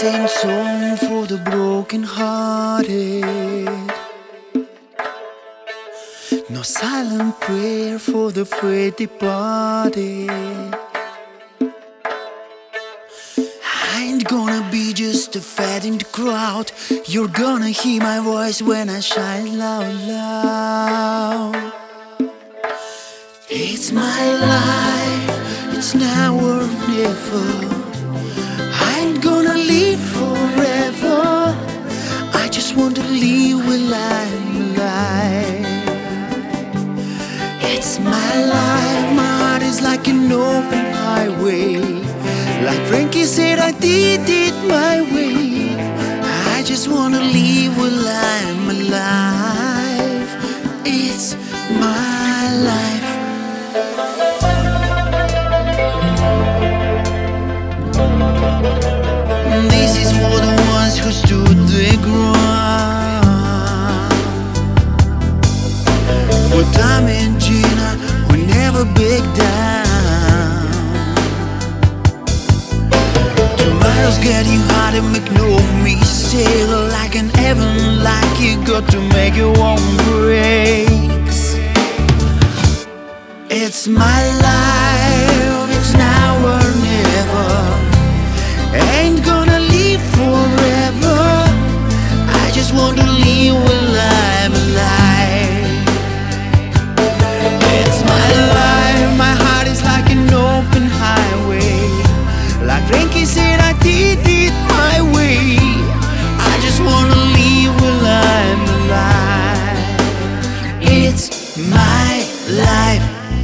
sing song for the broken hearted. No silent prayer for the afraid departed. I ain't gonna be just a fat in the crowd. You're gonna hear my voice when I shine loud, loud. It's my life, it's now or never. I ain't gonna live forever. I just want to live while I'm alive. It's my life, my heart is like an open highway. Like Frankie said, I did it my way. I just wanna live while I'm alive. Never down. Tomorrow's getting harder, make no mistake. Like an heaven, like you got to make your own breaks. It's my life. My life